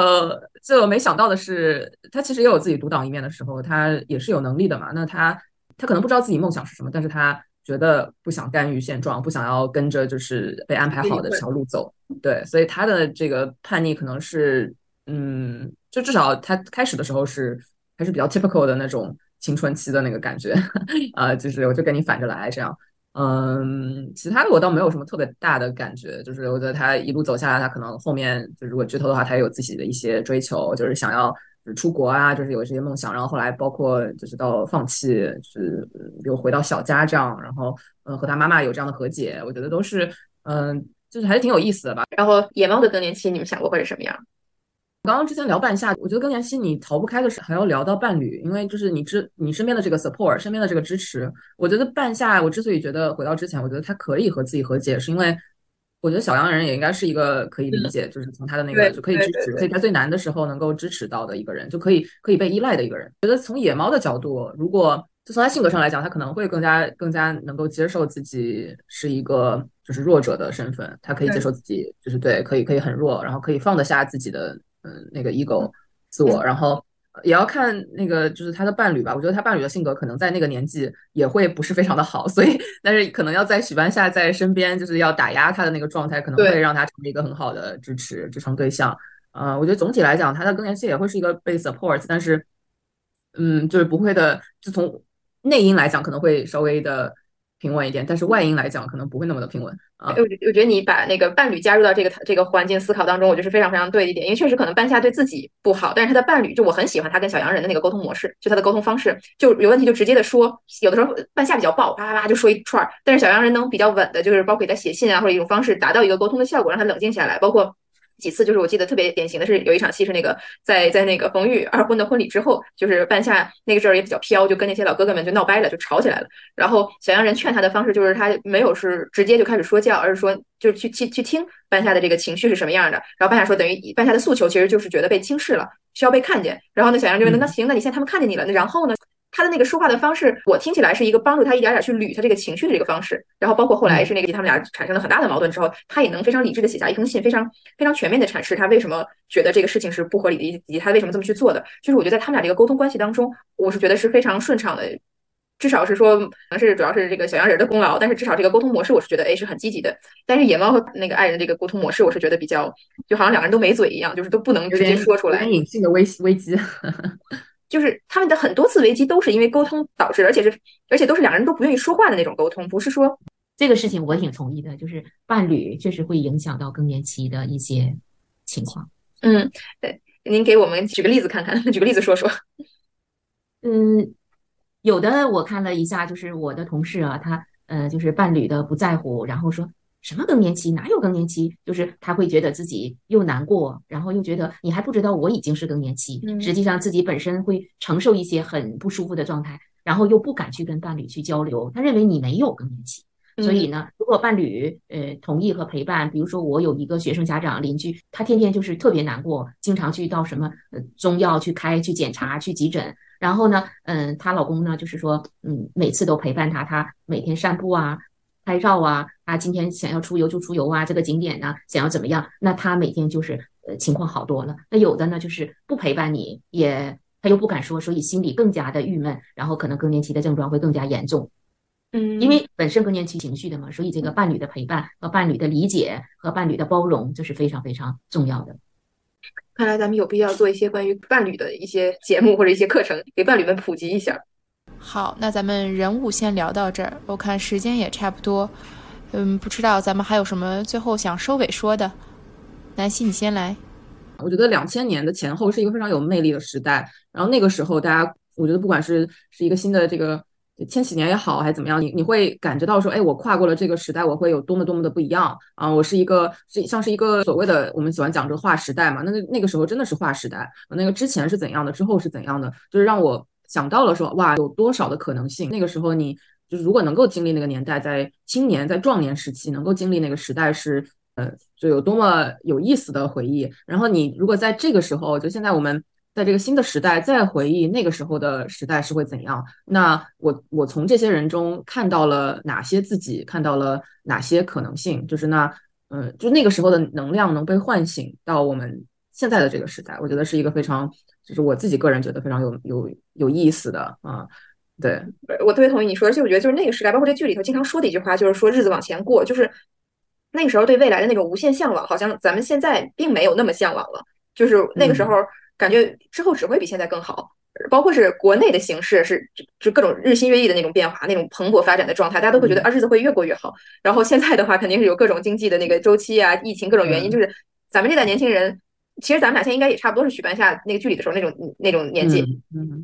就没想到的是，他其实也有自己独当一面的时候，他也是有能力的嘛。那他他可能不知道自己梦想是什么，但是他觉得不想甘于现状，不想要跟着就是被安排好的这条路走。对，所以他的这个叛逆可能是，嗯。就至少他开始的时候是还是比较 typical 的那种青春期的那个感觉，啊，就是我就跟你反着来这样，嗯，其他的我倒没有什么特别大的感觉，就是我觉得他一路走下来，他可能后面就如果剧透的话，他有自己的一些追求，就是想要出国啊，就是有这些梦想，然后后来包括就是到放弃，就是又回到小家这样，然后嗯和他妈妈有这样的和解，我觉得都是嗯就是还是挺有意思的吧。然后野猫的更年期，你们想过会是什么样？刚刚之前聊半夏，我觉得更年期你逃不开的是还要聊到伴侣，因为就是你之你身边的这个 support，身边的这个支持。我觉得半夏，我之所以觉得回到之前，我觉得他可以和自己和解，是因为我觉得小洋人也应该是一个可以理解，就是从他的那个就可以支持，可以在最难的时候能够支持到的一个人，就可以可以被依赖的一个人。觉得从野猫的角度，如果就从他性格上来讲，他可能会更加更加能够接受自己是一个就是弱者的身份，他可以接受自己就是对，可以可以很弱，然后可以放得下自己的。嗯，那个 ego 自我，然后也要看那个就是他的伴侣吧。我觉得他伴侣的性格可能在那个年纪也会不是非常的好，所以但是可能要在许半夏在身边，就是要打压他的那个状态，可能会让他成为一个很好的支持支撑对象。呃，我觉得总体来讲，他的更年期也会是一个被 support，但是嗯，就是不会的，就从内因来讲可能会稍微的。平稳一点，但是外因来讲可能不会那么的平稳啊。我我觉得你把那个伴侣加入到这个这个环境思考当中，我觉得是非常非常对的一点。因为确实可能半夏对自己不好，但是他的伴侣就我很喜欢他跟小洋人的那个沟通模式，就他的沟通方式就有问题就直接的说。有的时候半夏比较爆，啪啪啪就说一串儿，但是小洋人能比较稳的，就是包括给他写信啊或者一种方式达到一个沟通的效果，让他冷静下来，包括。几次就是我记得特别典型的是有一场戏是那个在在那个冯玉二婚的婚礼之后，就是半夏那个阵儿也比较飘，就跟那些老哥哥们就闹掰了，就吵起来了。然后小洋人劝他的方式就是他没有是直接就开始说教，而是说就是去去去听半夏的这个情绪是什么样的。然后半夏说等于半夏的诉求其实就是觉得被轻视了，需要被看见。然后呢小洋就问那行，那你现在他们看见你了，那然后呢？他的那个说话的方式，我听起来是一个帮助他一点点去捋他这个情绪的这个方式。然后包括后来是那个他们俩产生了很大的矛盾之后，他也能非常理智的写下一封信，非常非常全面的阐释他为什么觉得这个事情是不合理的，以及他为什么这么去做的。就是我觉得在他们俩这个沟通关系当中，我是觉得是非常顺畅的，至少是说可能是主要是这个小洋人的功劳，但是至少这个沟通模式我是觉得哎是很积极的。但是野猫和那个爱人这个沟通模式，我是觉得比较就好像两个人都没嘴一样，就是都不能直接说出来，隐性的危危机。就是他们的很多次危机都是因为沟通导致，而且是而且都是两个人都不愿意说话的那种沟通，不是说这个事情我挺同意的，就是伴侣确实会影响到更年期的一些情况。嗯，对，您给我们举个例子看看，举个例子说说。嗯，有的我看了一下，就是我的同事啊，他呃就是伴侣的不在乎，然后说。什么更年期？哪有更年期？就是他会觉得自己又难过，然后又觉得你还不知道我已经是更年期。实际上自己本身会承受一些很不舒服的状态，然后又不敢去跟伴侣去交流。他认为你没有更年期，所以呢，如果伴侣呃同意和陪伴，比如说我有一个学生家长邻居，他天天就是特别难过，经常去到什么呃中药去开、去检查、去急诊。然后呢，嗯，她老公呢就是说，嗯，每次都陪伴她，她每天散步啊。拍照啊啊！今天想要出游就出游啊，这个景点呢想要怎么样？那他每天就是呃情况好多了。那有的呢就是不陪伴你，也他又不敢说，所以心里更加的郁闷，然后可能更年期的症状会更加严重。嗯，因为本身更年期情绪的嘛，所以这个伴侣的陪伴和伴侣的理解和伴侣的包容，这是非常非常重要的。看来咱们有必要做一些关于伴侣的一些节目或者一些课程，给伴侣们普及一下。好，那咱们人物先聊到这儿，我看时间也差不多，嗯，不知道咱们还有什么最后想收尾说的？南希，你先来。我觉得两千年的前后是一个非常有魅力的时代，然后那个时候大家，我觉得不管是是一个新的这个千禧年也好，还是怎么样，你你会感觉到说，哎，我跨过了这个时代，我会有多么多么的不一样啊！我是一个是像是一个所谓的我们喜欢讲这个划时代嘛，那个那个时候真的是划时代，那个之前是怎样的，之后是怎样的，就是让我。想到了说哇，有多少的可能性？那个时候你就是如果能够经历那个年代，在青年在壮年时期能够经历那个时代是呃，就有多么有意思的回忆。然后你如果在这个时候，就现在我们在这个新的时代再回忆那个时候的时代是会怎样？那我我从这些人中看到了哪些自己？看到了哪些可能性？就是那嗯，就那个时候的能量能被唤醒到我们现在的这个时代，我觉得是一个非常。就是我自己个人觉得非常有有有意思的啊，对，我特别同意你说，而且我觉得就是那个时代，包括这剧里头经常说的一句话，就是说日子往前过，就是那个时候对未来的那种无限向往，好像咱们现在并没有那么向往了。就是那个时候感觉之后只会比现在更好，包括是国内的形势是就各种日新月异的那种变化，那种蓬勃发展的状态，大家都会觉得啊日子会越过越好。然后现在的话，肯定是有各种经济的那个周期啊，疫情各种原因，就是咱们这代年轻人。其实咱们俩现在应该也差不多是许半夏那个剧里的时候那种那种年纪，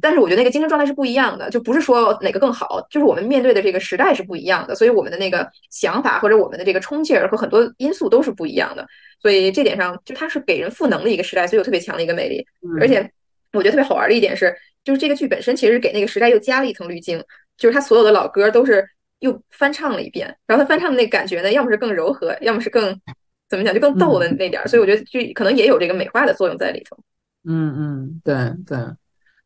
但是我觉得那个精神状态是不一样的，就不是说哪个更好，就是我们面对的这个时代是不一样的，所以我们的那个想法或者我们的这个冲劲儿和很多因素都是不一样的，所以这点上就它是给人赋能的一个时代，所以有特别强的一个魅力。而且我觉得特别好玩的一点是，就是这个剧本身其实给那个时代又加了一层滤镜，就是它所有的老歌都是又翻唱了一遍，然后它翻唱的那感觉呢，要么是更柔和，要么是更。怎么讲就更逗的那点儿，所以我觉得就可能也有这个美化的作用在里头。嗯嗯，对对，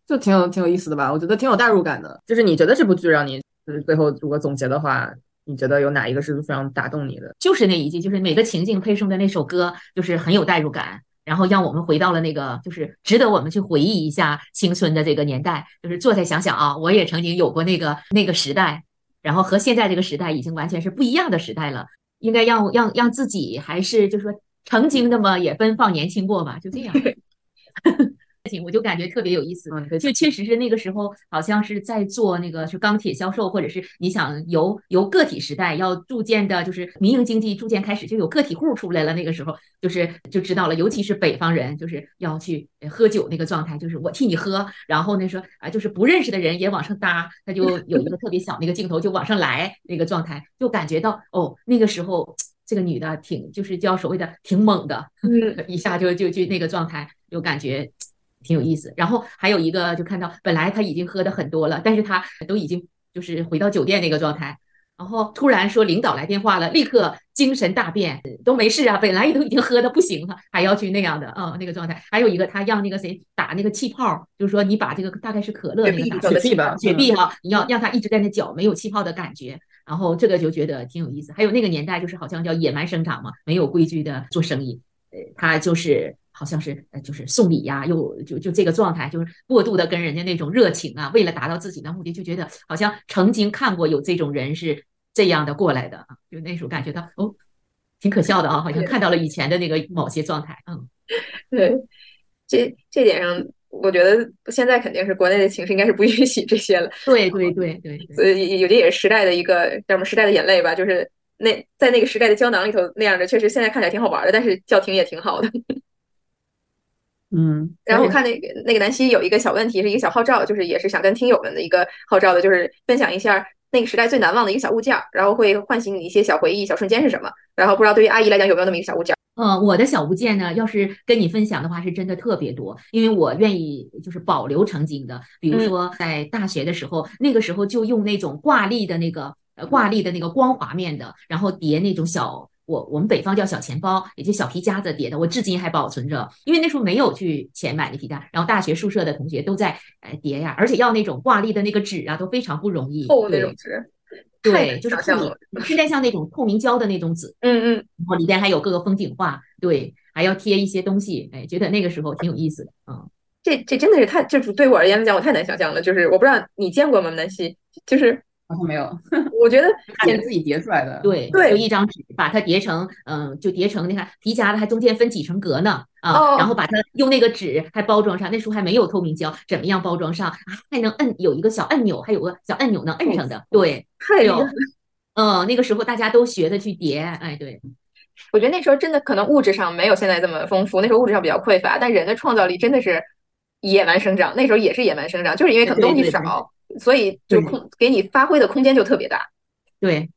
就挺有挺有意思的吧？我觉得挺有代入感的。就是你觉得这部剧让你就是最后如果总结的话，你觉得有哪一个是非常打动你的？就是那一句，就是每个情境配送的那首歌，就是很有代入感。然后让我们回到了那个就是值得我们去回忆一下青春的这个年代，就是坐下想想啊，我也曾经有过那个那个时代，然后和现在这个时代已经完全是不一样的时代了，应该让让让自己还是就说曾经那么也奔放年轻过吧，就这样。我就感觉特别有意思，就确实是那个时候，好像是在做那个是钢铁销售，或者是你想由由个体时代要逐渐的，就是民营经济逐渐开始就有个体户出来了。那个时候就是就知道了，尤其是北方人，就是要去喝酒那个状态，就是我替你喝，然后那说啊，就是不认识的人也往上搭，他就 有一个特别小那个镜头就往上来那个状态，就感觉到哦，那个时候这个女的挺就是叫所谓的挺猛的，一下就就就那个状态，就感觉。挺有意思，然后还有一个就看到，本来他已经喝的很多了，但是他都已经就是回到酒店那个状态，然后突然说领导来电话了，立刻精神大变，都没事啊，本来都已经喝的不行了，还要去那样的，嗯，那个状态。还有一个他让那个谁打那个气泡，就是说你把这个大概是可乐那个雪碧吧，雪碧哈，你要让他一直在那搅，没有气泡的感觉，然后这个就觉得挺有意思。还有那个年代就是好像叫野蛮生长嘛，没有规矩的做生意，呃，他就是。好像是呃，就是送礼呀，又就就这个状态，就是过度的跟人家那种热情啊，为了达到自己的目的，就觉得好像曾经看过有这种人是这样的过来的啊，就那时候感觉到哦，挺可笑的啊，好像看到了以前的那个某些状态，嗯，对，这这点上，我觉得现在肯定是国内的形势应该是不允许这些了，对对对对，所以有的也是时代的一个叫什么时代的眼泪吧，就是那在那个时代的胶囊里头那样的，确实现在看起来挺好玩的，但是叫停也挺好的。嗯，然后我看那个那个南希有一个小问题，是一个小号召，就是也是想跟听友们的一个号召的，就是分享一下那个时代最难忘的一个小物件，然后会唤醒你一些小回忆、小瞬间是什么。然后不知道对于阿姨来讲有没有那么一个小物件？呃，我的小物件呢，要是跟你分享的话，是真的特别多，因为我愿意就是保留曾经的，比如说在大学的时候，那个时候就用那种挂历的那个呃挂历的那个光滑面的，然后叠那种小。我我们北方叫小钱包，也就小皮夹子叠的，我至今还保存着。因为那时候没有去钱买那皮夹，然后大学宿舍的同学都在呃叠呀，而且要那种挂历的那个纸啊，都非常不容易。厚那种纸，对，就是透明，现在像那种透明胶的那种纸，嗯嗯，然后里边还有各个风景画，对，还要贴一些东西，哎，觉得那个时候挺有意思的嗯，这这真的是太，就是对我而言来讲，我太难想象了。就是我不知道你见过吗，南希？就是。好像没有，我觉得是自己叠出来的。对对，就一张纸，把它叠成，嗯，就叠成，你看皮夹子还中间分几层格呢啊，然后把它用那个纸还包装上，那时候还没有透明胶，怎么样包装上？还能摁，有一个小按钮，还有个小按钮能摁上的。对，还有，嗯，那个时候大家都学着去叠，哎，对，我觉得那时候真的可能物质上没有现在这么丰富，那时候物质上比较匮乏，但人的创造力真的是野蛮生长，那时候也是野蛮生长，就是因为可能东西少。所以就空给你发挥的空间就特别大。对，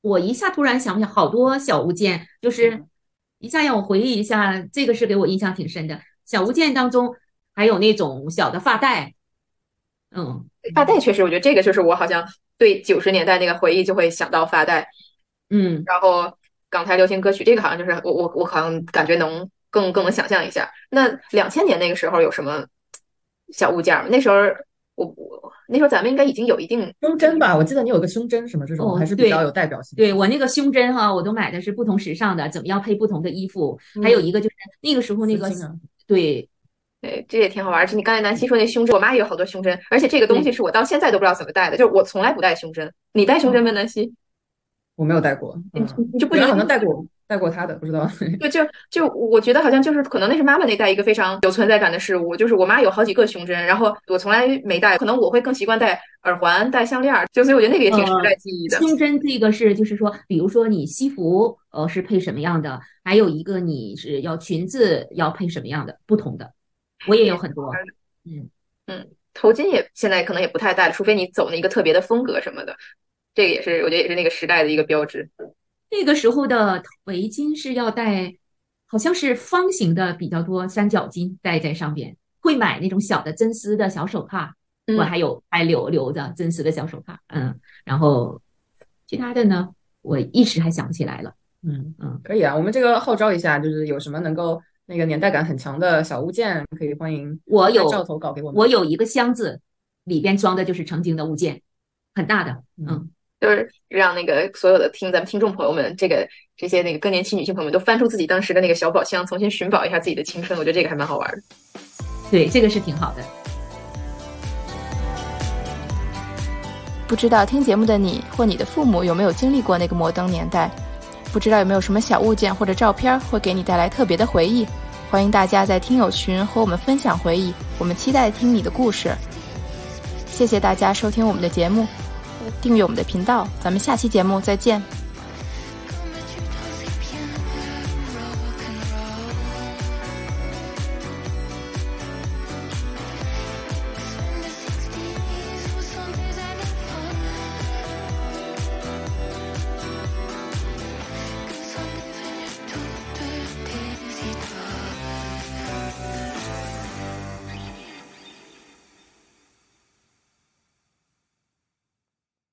我一下突然想起，好多小物件，就是一下让我回忆一下，这个是给我印象挺深的。小物件当中还有那种小的发带，嗯，发带确实，我觉得这个就是我好像对九十年代那个回忆就会想到发带，嗯，然后港台流行歌曲，这个好像就是我我我好像感觉能更更能想象一下。那两千年那个时候有什么小物件吗？那时候。我我那时候咱们应该已经有一定胸针吧？我记得你有个胸针什么这种，还是比较有代表性。对我那个胸针哈，我都买的是不同时尚的，怎么样配不同的衣服？还有一个就是那个时候那个对对，这也挺好玩。是你刚才南希说那胸针，我妈也有好多胸针，而且这个东西是我到现在都不知道怎么戴的，就是我从来不戴胸针。你戴胸针吗，南希？我没有戴过，你你就不觉得好像戴过？带过他的不知道，就就就我觉得好像就是可能那是妈妈那代一个非常有存在感的事物，就是我妈有好几个胸针，然后我从来没戴，可能我会更习惯戴耳环、戴项链，就所以我觉得那个也挺时代记忆的。胸针这个是就是说，比如说你西服呃是配什么样的，还有一个你是要裙子要配什么样的不同的，我也有很多，嗯嗯，头巾也现在可能也不太戴，除非你走那个特别的风格什么的，这个也是我觉得也是那个时代的一个标志。那个时候的围巾是要戴，好像是方形的比较多，三角巾戴在上边。会买那种小的真丝的小手帕，我还有还留留着真丝的小手帕。嗯，然后其他的呢，我一时还想不起来了。嗯嗯，可以啊，我们这个号召一下，就是有什么能够那个年代感很强的小物件，可以欢迎我有照投稿给我们。我有一个箱子，里边装的就是曾经的物件，很大的。嗯。就是让那个所有的听咱们听众朋友们，这个这些那个更年期女性朋友们都翻出自己当时的那个小宝箱，重新寻宝一下自己的青春。我觉得这个还蛮好玩的。对，这个是挺好的。不知道听节目的你或你的父母有没有经历过那个摩登年代？不知道有没有什么小物件或者照片会给你带来特别的回忆？欢迎大家在听友群和我们分享回忆，我们期待听你的故事。谢谢大家收听我们的节目，订阅我们的频道，咱们下期节目再见。